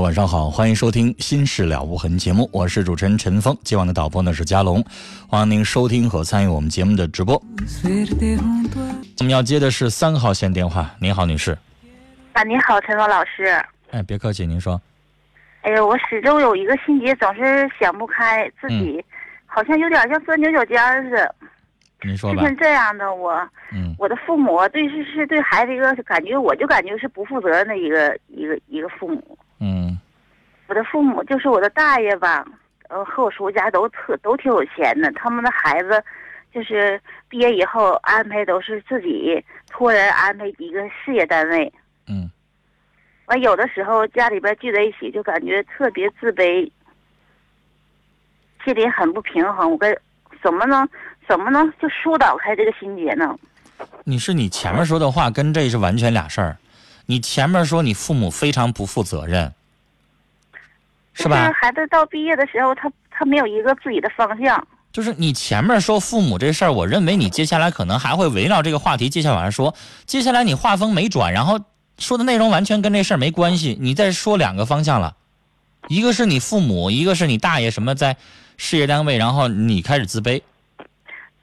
晚上好，欢迎收听《心事了无痕》节目，我是主持人陈峰，今晚的导播呢是佳龙，欢迎您收听和参与我们节目的直播。我们要接的是三号线电话，您好，女士。啊，您好，陈峰老师。哎，别客气，您说。哎呀，我始终有一个心结，总是想不开，自己好像有点像钻牛角尖似的。您说吧。是这样的，我，嗯，我的父母对是是对孩子一个感觉，我就感觉是不负责任的一个一个一个父母。嗯，我的父母就是我的大爷吧，呃，和我叔家都特都挺有钱的，他们的孩子，就是毕业以后安排都是自己托人安排一个事业单位。嗯，完有的时候家里边聚在一起，就感觉特别自卑，心里很不平衡。我跟怎么能怎么能就疏导开这个心结呢？你是你前面说的话跟这是完全俩事儿。你前面说你父母非常不负责任，是吧？孩子到毕业的时候，他他没有一个自己的方向。就是你前面说父母这事儿，我认为你接下来可能还会围绕这个话题接下来说。接下来你话锋没转，然后说的内容完全跟这事儿没关系。你再说两个方向了，一个是你父母，一个是你大爷什么在事业单位，然后你开始自卑。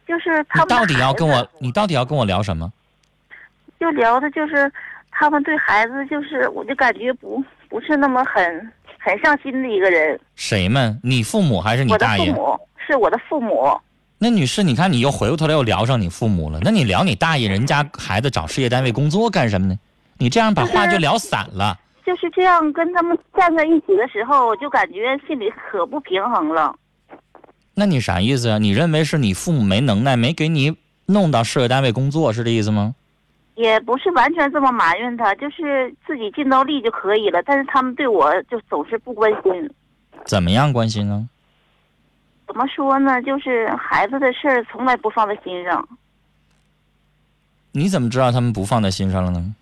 就是他你到底要跟我，你到底要跟我聊什么？就聊的就是。他们对孩子就是，我就感觉不不是那么很很上心的一个人。谁们？你父母还是你大爷？我的父母是我的父母。那女士，你看你又回过头来又聊上你父母了。那你聊你大爷人家孩子找事业单位工作干什么呢？你这样把话就聊散了。就是这样跟他们站在一起的时候，我就感觉心里可不平衡了。那你啥意思啊？你认为是你父母没能耐，没给你弄到事业单位工作，是这意思吗？也不是完全这么埋怨他，就是自己尽到力就可以了。但是他们对我就总是不关心。怎么样关心呢？怎么说呢？就是孩子的事儿从来不放在心上。你怎么知道他们不放在心上了呢？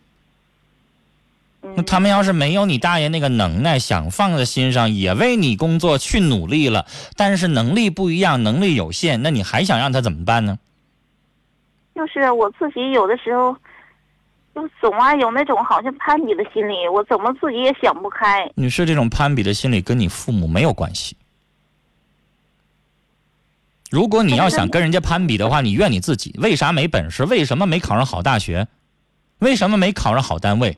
那他们要是没有你大爷那个能耐，想放在心上，也为你工作去努力了，但是能力不一样，能力有限，那你还想让他怎么办呢？就是我自己有的时候。就总爱有那种好像攀比的心理，我怎么自己也想不开。女士，这种攀比的心理跟你父母没有关系。如果你要想跟人家攀比的话，你怨你自己，为啥没本事？为什么没考上好大学？为什么没考上好单位？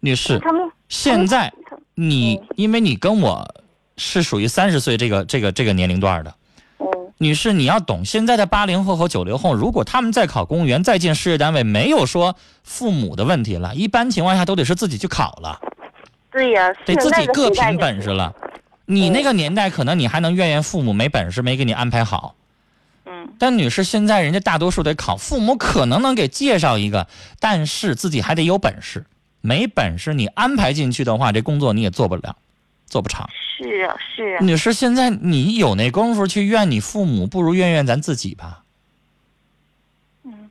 女士，现在你因为你跟我是属于三十岁这个这个这个年龄段的。女士，你要懂，现在的八零后和九零后，如果他们在考公务员、再进事业单位，没有说父母的问题了，一般情况下都得是自己去考了。对呀，得自己各凭本事了。你那个年代，可能你还能怨怨父母没本事，没给你安排好。嗯。但女士，现在人家大多数得考，父母可能能给介绍一个，但是自己还得有本事。没本事，你安排进去的话，这工作你也做不了，做不长。是啊，是啊。女士，现在你有那功夫去怨你父母，不如怨怨咱自己吧。嗯。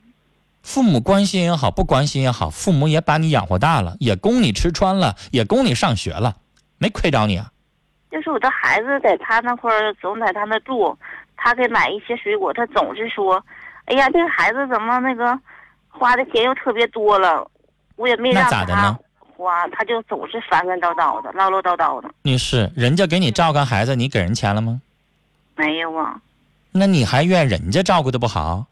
父母关心也好，不关心也好，父母也把你养活大了，也供你吃穿了，也供你上学了，没亏着你啊。就是我的孩子在他那块儿，总在他那住，他给买一些水果，他总是说：“哎呀，这个孩子怎么那个花的钱又特别多了？”我也没让他花，他就总是烦烦叨叨的，唠唠叨叨的。女士，人家给你照看孩子，你给人钱了吗？没有啊。那你还怨人家照顾的不好？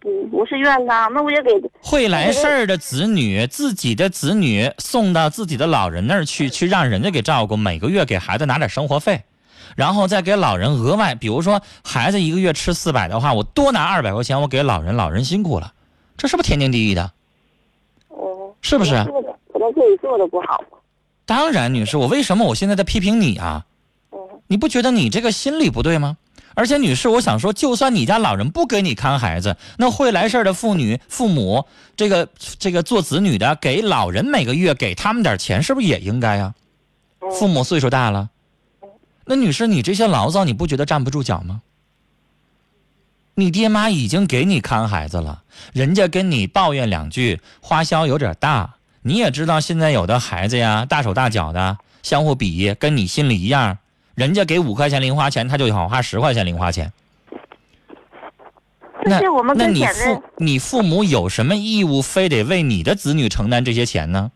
不，不是怨他，那我也给会来事儿的子女，自己的子女送到自己的老人那儿去，去让人家给照顾，每个月给孩子拿点生活费，然后再给老人额外，比如说孩子一个月吃四百的话，我多拿二百块钱，我给老人，老人辛苦了，这是不是天经地义的？哦，是不是？可能自己做的不好吗。当然，女士，我为什么我现在在批评你啊？你不觉得你这个心理不对吗？而且，女士，我想说，就算你家老人不给你看孩子，那会来事儿的妇女、父母，这个这个做子女的，给老人每个月给他们点钱，是不是也应该呀？父母岁数大了，那女士，你这些牢骚，你不觉得站不住脚吗？你爹妈已经给你看孩子了，人家跟你抱怨两句，花销有点大。你也知道，现在有的孩子呀，大手大脚的，相互比，跟你心里一样。人家给五块钱零花钱，他就想花十块钱零花钱。那那你父你父母有什么义务非得为你的子女承担这些钱呢？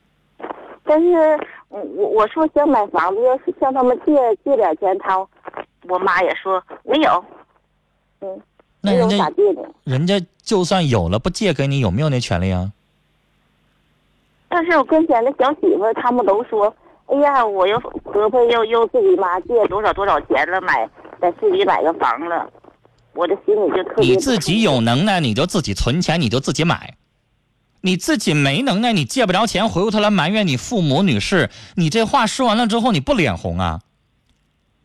但是，我我说想买房子，要是向他们借借点钱，他我妈也说没有。嗯，那人家人家就算有了，不借给你，有没有那权利啊？但是我跟前的小媳妇他们都说。哎呀，我又婆婆又又自己妈借多少多少钱了，买在市里买个房了，我的心里就特别。你自己有能耐，你就自己存钱，你就自己买；你自己没能耐，你借不着钱，回过头来埋怨你父母。女士，你这话说完了之后，你不脸红啊？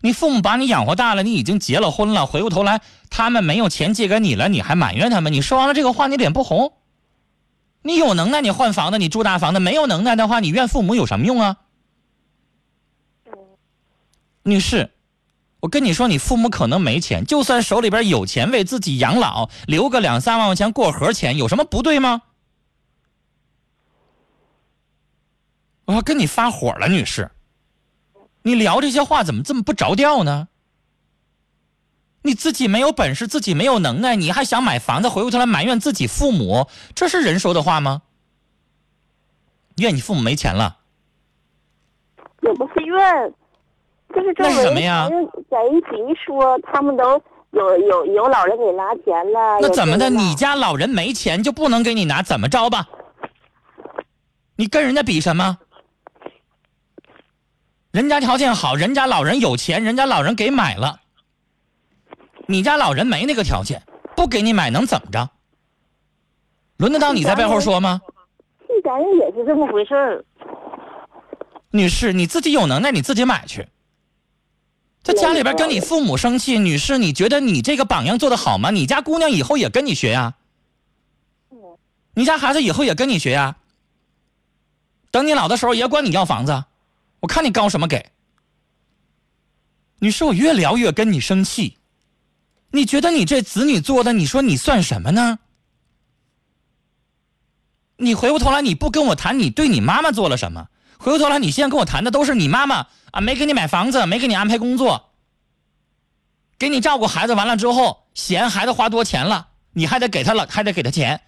你父母把你养活大了，你已经结了婚了，回过头来他们没有钱借给你了，你还埋怨他们？你说完了这个话，你脸不红？你有能耐，你换房子，你住大房子；没有能耐的话，你怨父母有什么用啊？女士，我跟你说，你父母可能没钱，就算手里边有钱，为自己养老留个两三万块钱过河钱，有什么不对吗？我要跟你发火了，女士，你聊这些话怎么这么不着调呢？你自己没有本事，自己没有能耐，你还想买房子，回过头来埋怨自己父母，这是人说的话吗？怨你父母没钱了？也不是怨。就是周围人在一起一说，他们都有有有老人给拿钱了。那怎么的？你家老人没钱就不能给你拿？怎么着吧？你跟人家比什么？人家条件好，人家老人有钱，人家老人给买了。你家老人没那个条件，不给你买能怎么着？轮得到你在背后说吗？这咱也是这么回事儿。女士，你自己有能耐，你自己买去。在家里边跟你父母生气，女士，你觉得你这个榜样做的好吗？你家姑娘以后也跟你学呀，你家孩子以后也跟你学呀。等你老的时候也管你要房子，我看你高什么给。女士，我越聊越跟你生气，你觉得你这子女做的，你说你算什么呢？你回过头来你不跟我谈你对你妈妈做了什么？回过头来你现在跟我谈的都是你妈妈。啊，没给你买房子，没给你安排工作，给你照顾孩子完了之后，嫌孩子花多钱了，你还得给他了，还得给他钱，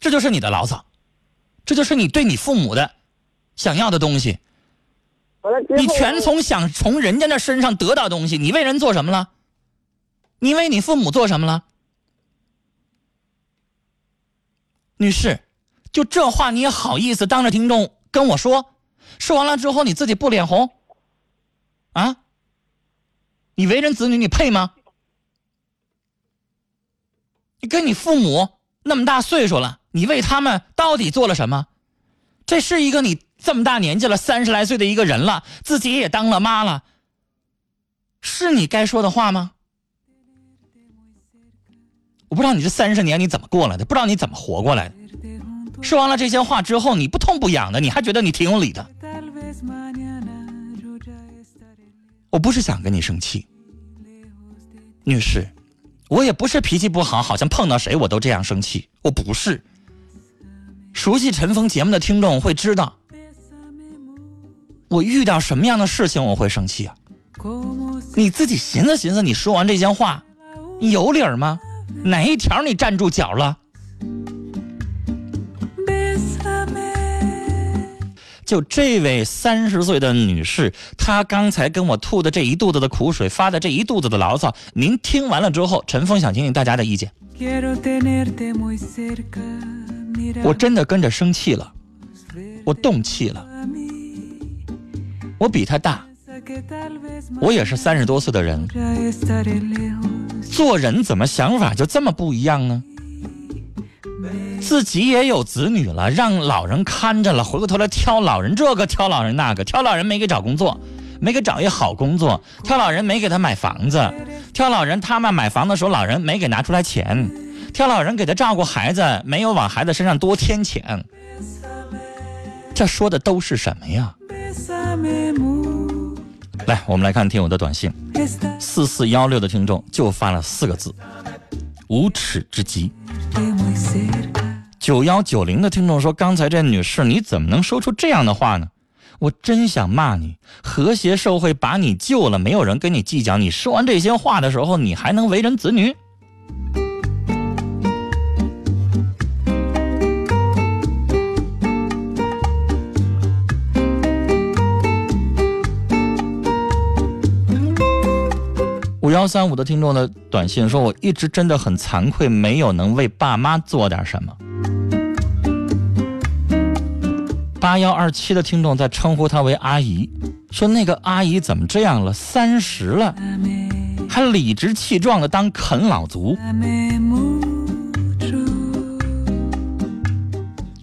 这就是你的牢骚，这就是你对你父母的想要的东西。你全从想从人家那身上得到东西，你为人做什么了？你为你父母做什么了？女士，就这话你也好意思当着听众跟我说？说完了之后，你自己不脸红？啊？你为人子女，你配吗？你跟你父母那么大岁数了，你为他们到底做了什么？这是一个你这么大年纪了，三十来岁的一个人了，自己也当了妈了，是你该说的话吗？我不知道你这三十年你怎么过来的，不知道你怎么活过来的。说完了这些话之后，你不痛不痒的，你还觉得你挺有理的？我不是想跟你生气，女士，我也不是脾气不好，好像碰到谁我都这样生气。我不是。熟悉陈峰节目的听众会知道，我遇到什么样的事情我会生气啊？你自己寻思寻思，你说完这些话，你有理儿吗？哪一条你站住脚了？就这位三十岁的女士，她刚才跟我吐的这一肚子的苦水，发的这一肚子的牢骚，您听完了之后，陈峰想听听大家的意见。我真的跟着生气了，我动气了。我比她大，我也是三十多岁的人，做人怎么想法就这么不一样呢？自己也有子女了，让老人看着了，回过头来挑老人这个挑老人那个，挑老人没给找工作，没给找一好工作，挑老人没给他买房子，挑老人他们买房的时候老人没给拿出来钱，挑老人给他照顾孩子没有往孩子身上多添钱，这说的都是什么呀？来，我们来看听友的短信，四四幺六的听众就发了四个字：无耻之极。九幺九零的听众说：“刚才这女士，你怎么能说出这样的话呢？我真想骂你！和谐社会把你救了，没有人跟你计较。你说完这些话的时候，你还能为人子女？”幺三五的听众的短信说：“我一直真的很惭愧，没有能为爸妈做点什么。”八幺二七的听众在称呼她为阿姨，说那个阿姨怎么这样了？三十了，还理直气壮的当啃老族。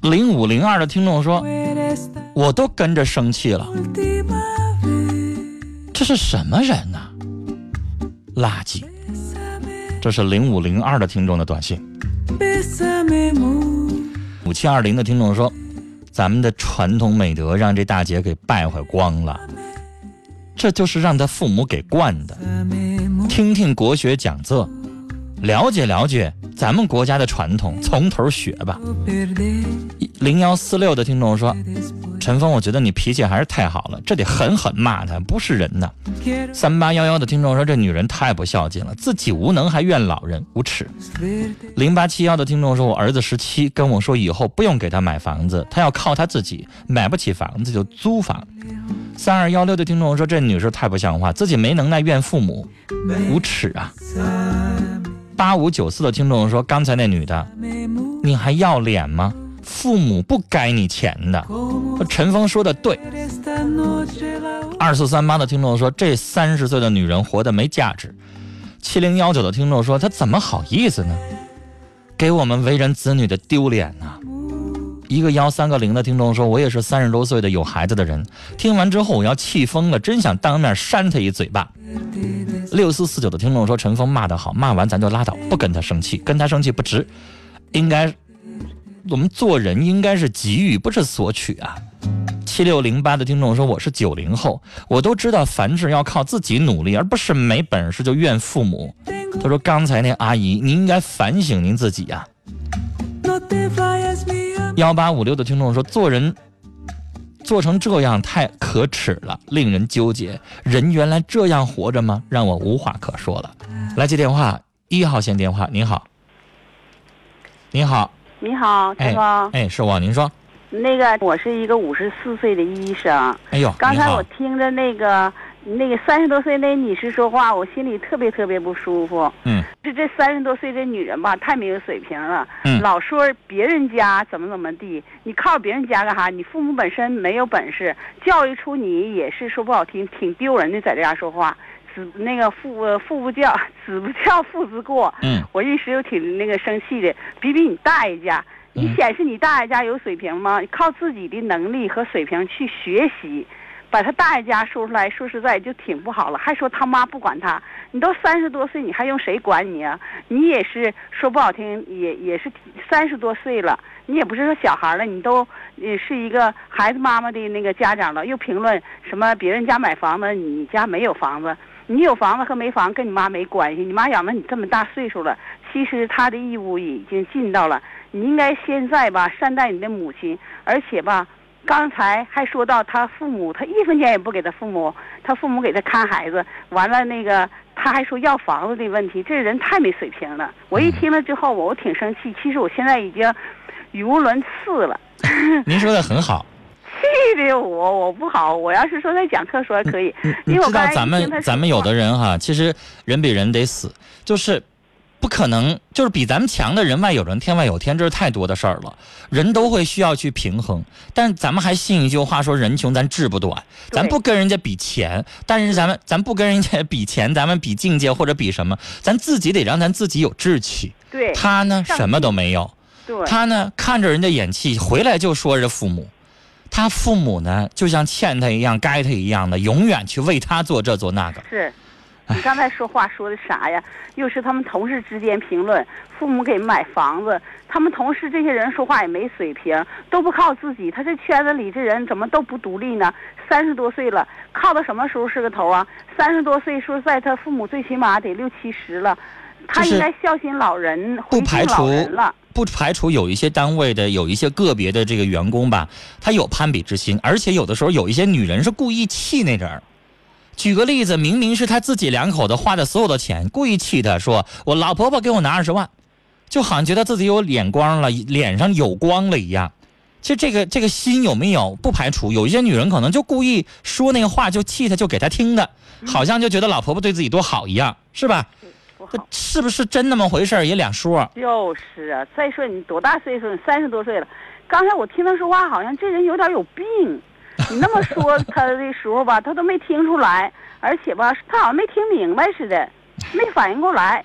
零五零二的听众说，我都跟着生气了，这是什么人呐？垃圾！这是零五零二的听众的短信。五七二零的听众说。咱们的传统美德让这大姐给败坏光了，这就是让她父母给惯的。听听国学讲座，了解了解咱们国家的传统，从头学吧。零幺四六的听众说。陈峰，我觉得你脾气还是太好了，这得狠狠骂他，不是人呐。三八幺幺的听众说，这女人太不孝敬了，自己无能还怨老人，无耻。零八七幺的听众说，我儿子十七，跟我说以后不用给他买房子，他要靠他自己，买不起房子就租房。三二幺六的听众说，这女士太不像话，自己没能耐怨父母，无耻啊。八五九四的听众说，刚才那女的，你还要脸吗？父母不该你钱的，陈峰说的对。二四三八的听众说，这三十岁的女人活得没价值。七零幺九的听众说，她怎么好意思呢？给我们为人子女的丢脸呐！一个幺三个零的听众说，我也是三十多岁的有孩子的人，听完之后我要气疯了，真想当面扇他一嘴巴。六四四九的听众说，陈峰骂得好，骂完咱就拉倒，不跟他生气，跟他生气不值，应该。我们做人应该是给予，不是索取啊。七六零八的听众说：“我是九零后，我都知道凡事要靠自己努力，而不是没本事就怨父母。”他说：“刚才那阿姨，您应该反省您自己呀。”幺八五六的听众说：“做人做成这样太可耻了，令人纠结。人原来这样活着吗？让我无话可说了。”来接电话，一号线电话，您好，您好。你好，陈峰。哎，是我，您说。那个，我是一个五十四岁的医生。哎呦，刚才我听着那个那个三十多岁那女士说话，我心里特别特别不舒服。嗯。就这三十多岁这女人吧，太没有水平了。嗯。老说别人家怎么怎么地，你靠别人家干啥？你父母本身没有本事，教育出你也是说不好听，挺丢人的，在这家说话。子那个父父不教，子不教，父之过。嗯，我一时又挺那个生气的，比比你大爷家，你显示你大爷家有水平吗？靠自己的能力和水平去学习，把他大爷家说出来说实在就挺不好了，还说他妈不管他，你都三十多岁，你还用谁管你啊？你也是说不好听，也也是三十多岁了，你也不是说小孩了，你都也是一个孩子妈妈的那个家长了，又评论什么别人家买房子，你家没有房子。你有房子和没房跟你妈没关系，你妈养了你这么大岁数了，其实她的义务已经尽到了。你应该现在吧善待你的母亲，而且吧，刚才还说到他父母，他一分钱也不给他父母，他父母给他看孩子，完了那个他还说要房子的问题，这人太没水平了。我一听了之后，我挺生气。其实我现在已经语无伦次了。您说的很好。气的我我不好，我要是说在讲课说还可以。你知道咱们咱们有的人哈，其实人比人得死，就是不可能，就是比咱们强的人外有人天外有天，这是太多的事儿了。人都会需要去平衡，但咱们还信一句话说人穷咱志不短，咱不跟人家比钱，但是咱们咱不跟人家比钱，咱们比境界或者比什么，咱自己得让咱自己有志气。对，他呢什么都没有，对，他呢看着人家演戏，回来就说人父母。他父母呢，就像欠他一样，该他一样的，永远去为他做这做那个。是，你刚才说话说的啥呀？又是他们同事之间评论，父母给买房子，他们同事这些人说话也没水平，都不靠自己。他这圈子里这人怎么都不独立呢？三十多岁了，靠到什么时候是个头啊？三十多岁，说实在，他父母最起码得六七十了，他应该孝心老人，不排除了。不排除有一些单位的有一些个别的这个员工吧，他有攀比之心，而且有的时候有一些女人是故意气那人儿。举个例子，明明是他自己两口子花的所有的钱，故意气他说：“我老婆婆给我拿二十万，就好像觉得自己有脸光了，脸上有光了一样。”其实这个这个心有没有？不排除有一些女人可能就故意说那个话，就气他，就给他听的，好像就觉得老婆婆对自己多好一样，是吧？是不是真那么回事也两说。就是啊，再说你多大岁数？三十多岁了。刚才我听他说话，好像这人有点有病。你那么说他的时候吧，他都没听出来，而且吧，他好像没听明白似的，没反应过来。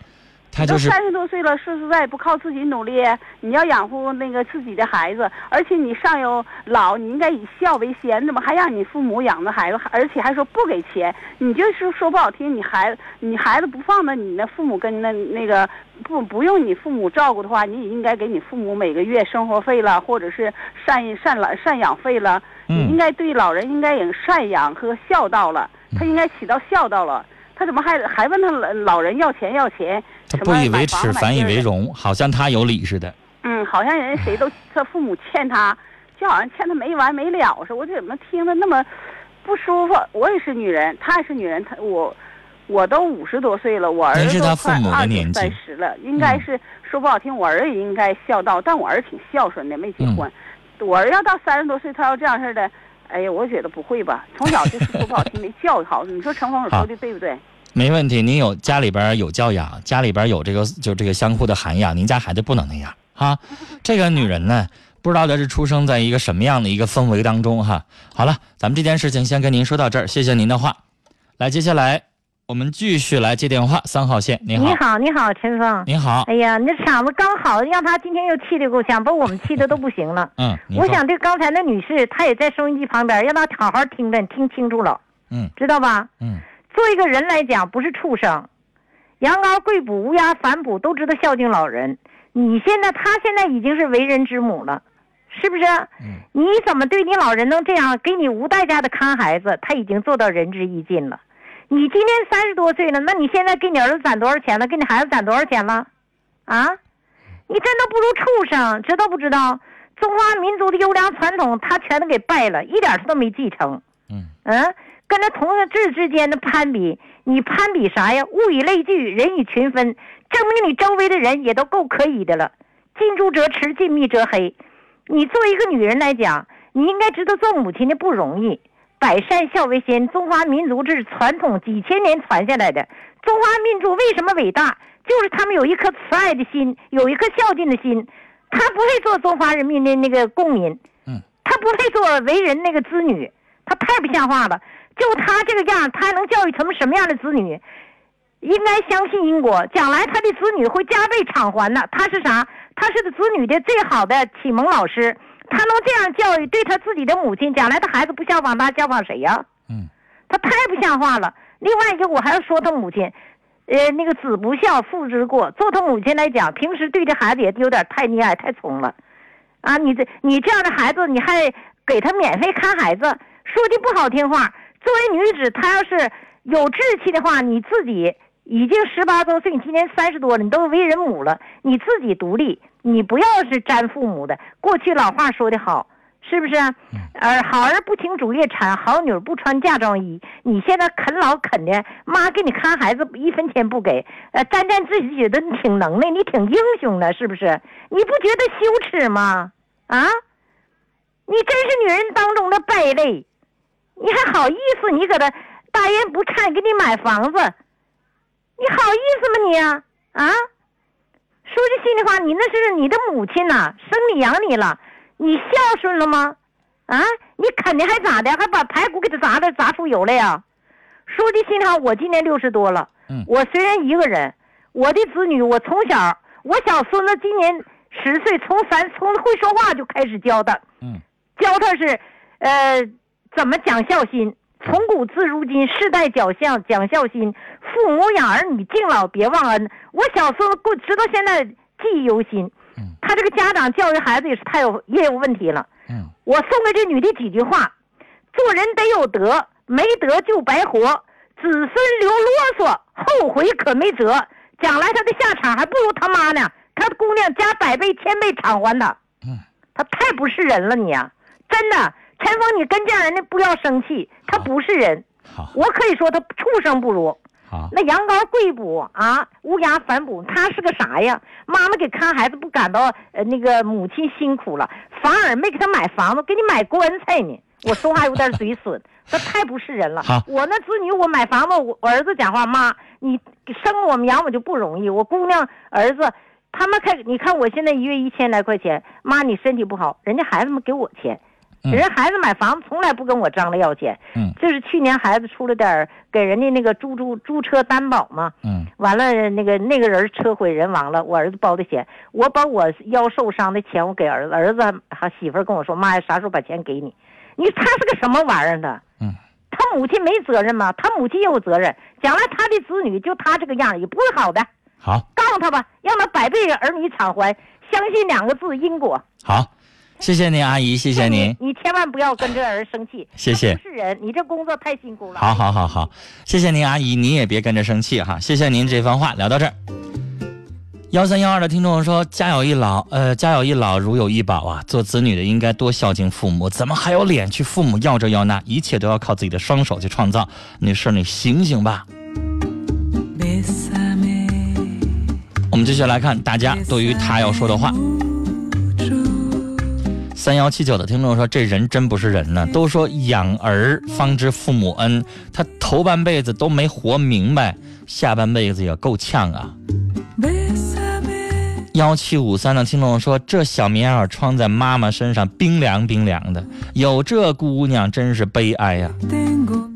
他就是三十多岁了，说实在不靠自己努力，你要养活那个自己的孩子，而且你上有老，你应该以孝为先，怎么还让你父母养着孩子，而且还说不给钱？你就是说不好听，你孩子你孩子不放在你那父母跟那那个不不用你父母照顾的话，你也应该给你父母每个月生活费了，或者是赡赡老赡养费了，你应该对老人应该有赡养和孝道了，他应该起到孝道了。他怎么还还问他老老人要钱要钱？他不以为耻，反以为荣，好像他有理似的。嗯，好像人谁都 他父母欠他，就好像欠他没完没了似的。我怎么听着那么不舒服？我也是女人，他也是女人，他我我都五十多岁了，我儿子都快二三十了，应该是说不好听，我儿也应该孝道，但我儿子挺孝顺的，没结婚。我儿子要到三十多岁，他要这样似的。哎呀，我觉得不会吧？从小就是说不好听，没教育好。你说陈峰说的对不对？没问题，您有家里边有教养，家里边有这个就这个相互的涵养，您家孩子不能那样哈。这个女人呢，不知道她是出生在一个什么样的一个氛围当中哈。好了，咱们这件事情先跟您说到这儿，谢谢您的话。来，接下来。我们继续来接电话，三号线，你好，你好，你好，陈峰，你好，哎呀，你这嗓子刚好，让他今天又气得够呛，把我们气的都不行了。嗯，我想对刚才那女士，她也在收音机旁边，让她好好听着，听清楚了。嗯，知道吧？嗯，做一个人来讲，不是畜生，羊羔跪哺，乌鸦反哺，都知道孝敬老人。你现在，他现在已经是为人之母了，是不是？嗯，你怎么对你老人能这样，给你无代价的看孩子？他已经做到仁至义尽了。你今年三十多岁了，那你现在给你儿子攒多少钱了？给你孩子攒多少钱了？啊，你真的不如畜生，知道不知道？中华民族的优良传统，他全都给败了，一点他都没继承。嗯嗯，跟那同志之间的攀比，你攀比啥呀？物以类聚，人以群分，证明你周围的人也都够可以的了。近朱者赤，近墨者黑。你作为一个女人来讲，你应该知道做母亲的不容易。百善孝为先，中华民族这是传统，几千年传下来的。中华民族为什么伟大？就是他们有一颗慈爱的心，有一颗孝敬的心。他不配做中华人民的那个公民，嗯，他不配做为人那个子女，他太不像话了。就他这个样，他还能教育成什么样的子女？应该相信因果，将来他的子女会加倍偿还的。他是啥？他是子女的最好的启蒙老师。他能这样教育，对他自己的母亲，将来他孩子不效仿他，效仿谁呀？嗯，他太不像话了。另外一个，我还要说他母亲，呃，那个子不孝，父之过。做他母亲来讲，平时对这孩子也有点太溺爱、太宠了。啊，你这你这样的孩子，你还给他免费看孩子，说句不好听话。作为女子，她要是有志气的话，你自己已经十八周岁，你今年三十多了，你都为人母了，你自己独立。你不要是沾父母的。过去老话说的好，是不是？儿好儿不听主业产，好女不穿嫁妆衣。你现在啃老啃的，妈给你看孩子一分钱不给，呃，沾沾自喜觉得你挺能耐，你挺英雄的，是不是？你不觉得羞耻吗？啊？你真是女人当中的败类，你还好意思？你搁这大言不惭给你买房子，你好意思吗你啊？啊？说句心里话，你那是你的母亲呐，生你养你了。你孝顺了吗？啊，你啃的还咋的？还把排骨给他砸的砸出油来呀？说句心里话，我今年六十多了，嗯，我虽然一个人，我的子女，我从小，我小孙子今年十岁，从三从会说话就开始教他，嗯，教他是，呃，怎么讲孝心，从古至如今，世代讲孝讲孝心，父母养儿女，敬老别忘恩。我小时候过直到现在记忆犹新。他这个家长教育孩子也是太有也有问题了。嗯，我送给这女的几句话：做人得有德，没德就白活；子孙留啰嗦，后悔可没辙。将来他的下场还不如他妈呢。他姑娘加百倍千倍偿还他。嗯，他太不是人了，你呀，真的，陈峰，你跟这样人的不要生气，他不是人。好，我可以说他畜生不如。那羊羔跪哺啊，乌鸦反哺，他是个啥呀？妈妈给看孩子不感到呃那个母亲辛苦了，反而没给他买房子，给你买棺材呢。我说话有点嘴损，他太不是人了。我那子女我买房子，我儿子讲话，妈你生我们养我就不容易，我姑娘儿子他们开，你看我现在一月一千来块钱，妈你身体不好，人家孩子们给我钱。人孩子买房子从来不跟我张罗要钱，嗯，就是去年孩子出了点给人家那个租租租车担保嘛，嗯，完了那个那个人车毁人亡了，我儿子包的险，我把我腰受伤的钱我给儿子，儿子还媳妇跟我说，妈呀，啥时候把钱给你？你他是个什么玩意儿呢？嗯，他母亲没责任吗？他母亲也有责任，将来他的子女就他这个样也不会好的。好，告诉他吧，让他百倍儿女偿还，相信两个字因果。好。谢谢您，阿姨，谢谢您。你千万不要跟这人生气。谢谢。不是人，你这工作太辛苦了。好好好好，谢谢您，阿姨，你也别跟着生气哈。谢谢您这番话，聊到这儿。幺三幺二的听众说：“家有一老，呃，家有一老，如有一宝啊。做子女的应该多孝敬父母，怎么还有脸去父母要这要那？一切都要靠自己的双手去创造。女士，你醒醒吧。”我们继续来看大家对于他要说的话。三幺七九的听众说：“这人真不是人呢，都说养儿方知父母恩，他头半辈子都没活明白，下半辈子也够呛啊。”幺七五三的听众说：“这小棉袄穿在妈妈身上，冰凉冰凉的，有这姑娘真是悲哀呀。”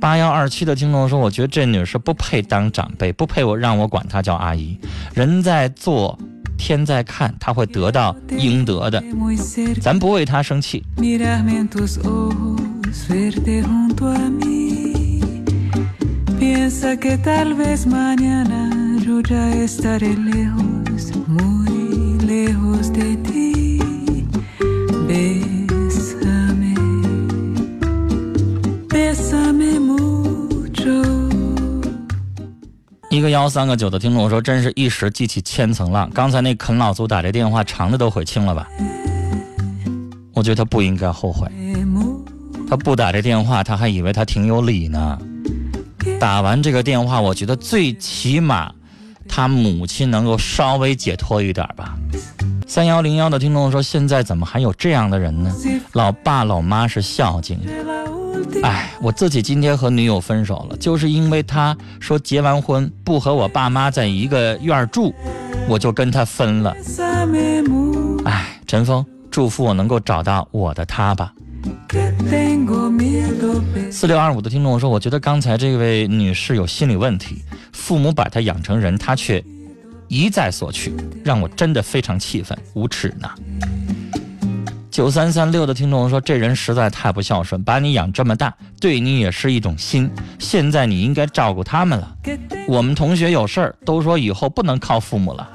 八幺二七的听众说：“我觉得这女士不配当长辈，不配我让我管她叫阿姨，人在做。”天在看，他会得到应得的，咱不为他生气。一个幺三个九的听众说：“真是一时激起千层浪。刚才那啃老族打这电话，肠子都悔青了吧？我觉得他不应该后悔。他不打这电话，他还以为他挺有理呢。打完这个电话，我觉得最起码他母亲能够稍微解脱一点吧。”三幺零幺的听众说：“现在怎么还有这样的人呢？老爸老妈是孝敬。”哎，我自己今天和女友分手了，就是因为他说结完婚不和我爸妈在一个院住，我就跟他分了。哎，陈峰，祝福我能够找到我的他吧。四六二五的听众说，我觉得刚才这位女士有心理问题，父母把她养成人，她却一再索取，让我真的非常气愤，无耻呢。九三三六的听众说：“这人实在太不孝顺，把你养这么大，对你也是一种心。现在你应该照顾他们了。我们同学有事儿，都说以后不能靠父母了。”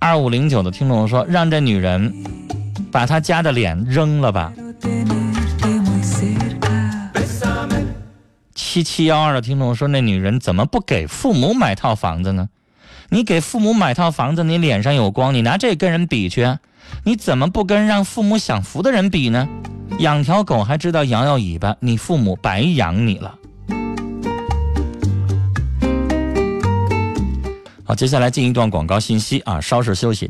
二五零九的听众说：“让这女人把她家的脸扔了吧。”七七幺二的听众说：“那女人怎么不给父母买套房子呢？”你给父母买套房子，你脸上有光，你拿这跟人比去，你怎么不跟让父母享福的人比呢？养条狗还知道摇摇尾巴，你父母白养你了。好，接下来进一段广告信息啊，稍事休息。